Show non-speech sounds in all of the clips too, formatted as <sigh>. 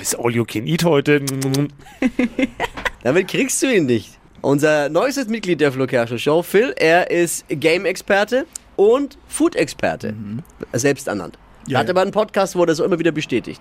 ist all you can eat heute. <laughs> Damit kriegst du ihn nicht. Unser neuestes Mitglied der Flo Kerschner Show, Phil, er ist Game-Experte und Food-Experte. Selbst ernannt. Ja, Hat ja. aber einen Podcast, wo er das immer wieder bestätigt.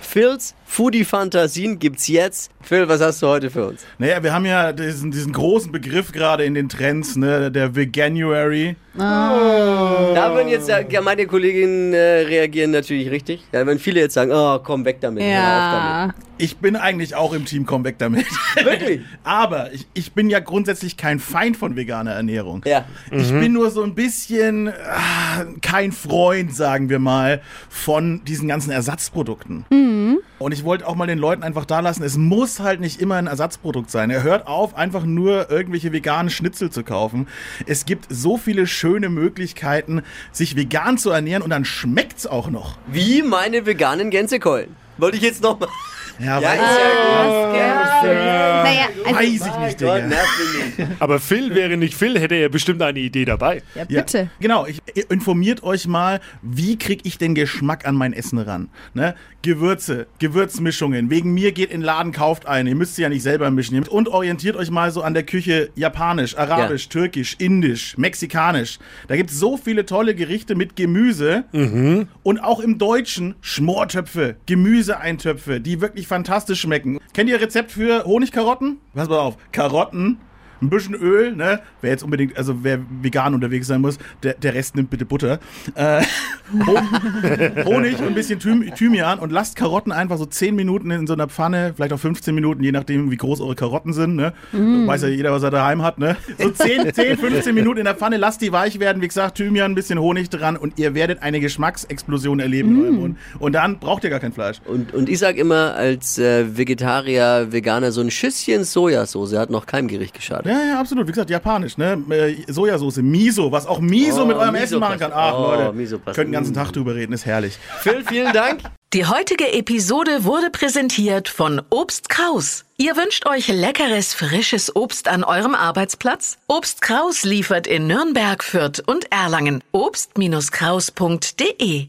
Phils Foodie-Fantasien gibt's jetzt. Phil, was hast du heute für uns? Naja, wir haben ja diesen, diesen großen Begriff gerade in den Trends, ne, der Veganuary. Da würden jetzt ja, meine Kolleginnen äh, reagieren natürlich richtig. Ja, wenn viele jetzt sagen, oh, komm weg damit. Ja. Ich bin eigentlich auch im Team, komm weg damit. <laughs> Wirklich? Aber ich, ich bin ja grundsätzlich kein Feind von veganer Ernährung. Ja. Ich bin nur so ein bisschen ah, kein Freund, sagen wir mal, von diesen ganzen Ersatzprodukten. Und ich wollte auch mal den Leuten einfach da lassen, es muss halt nicht immer ein Ersatzprodukt sein. Er hört auf, einfach nur irgendwelche veganen Schnitzel zu kaufen. Es gibt so viele schöne Möglichkeiten, sich vegan zu ernähren und dann schmeckt's auch noch. Wie meine veganen Gänsekeulen. Wollte ich jetzt nochmal. Ja, Ja, weiß, ja. Naja, also, weiß ich nicht, Digga. <laughs> Aber Phil wäre nicht Phil, hätte er bestimmt eine Idee dabei. ja, Ja, bitte. genau, ich, informiert euch mal, wie kriege ich den Geschmack an mein Essen ran? Ne? Gewürze, Gewürzmischungen. Wegen mir geht in den Laden, kauft eine. Ihr müsst sie ja nicht selber mischen. Und orientiert euch mal so an der Küche japanisch, arabisch, türkisch, indisch, mexikanisch. Da gibt es so viele tolle Gerichte mit Gemüse. Und auch im Deutschen Schmortöpfe, Gemüseeintöpfe, die wirklich fantastisch schmecken. Kennt ihr Rezept für Honigkarotten? Pass mal auf. Karotten, ein bisschen Öl, ne? Wer jetzt unbedingt, also wer vegan unterwegs sein muss, der, der Rest nimmt bitte Butter. Äh, <laughs> <laughs> Honig und ein bisschen Thym Thymian und lasst Karotten einfach so 10 Minuten in so einer Pfanne, vielleicht auch 15 Minuten, je nachdem, wie groß eure Karotten sind, ne? Weiß ja jeder, was er daheim hat, ne? So 10, 10, 15 Minuten in der Pfanne, lasst die weich werden, wie gesagt, Thymian, ein bisschen Honig dran und ihr werdet eine Geschmacksexplosion erleben in eurem Mund. Und dann braucht ihr gar kein Fleisch. Und, und ich sag immer als äh, Vegetarier, Veganer, so ein Schüsschen Sojasauce hat noch keinem Gericht geschadet. Ja, ja, absolut. Wie gesagt, japanisch, ne? Äh, Sojasauce, Miso, was auch Miso Oh, mit eurem Miso Essen machen kann. Ach, Oh, Leute, Miso passt. Ganzen Tag drüber reden, ist herrlich. Phil, vielen Dank. Die heutige Episode wurde präsentiert von Obst Kraus. Ihr wünscht euch leckeres, frisches Obst an eurem Arbeitsplatz? Obst Kraus liefert in Nürnberg, Fürth und Erlangen. Obst-Kraus.de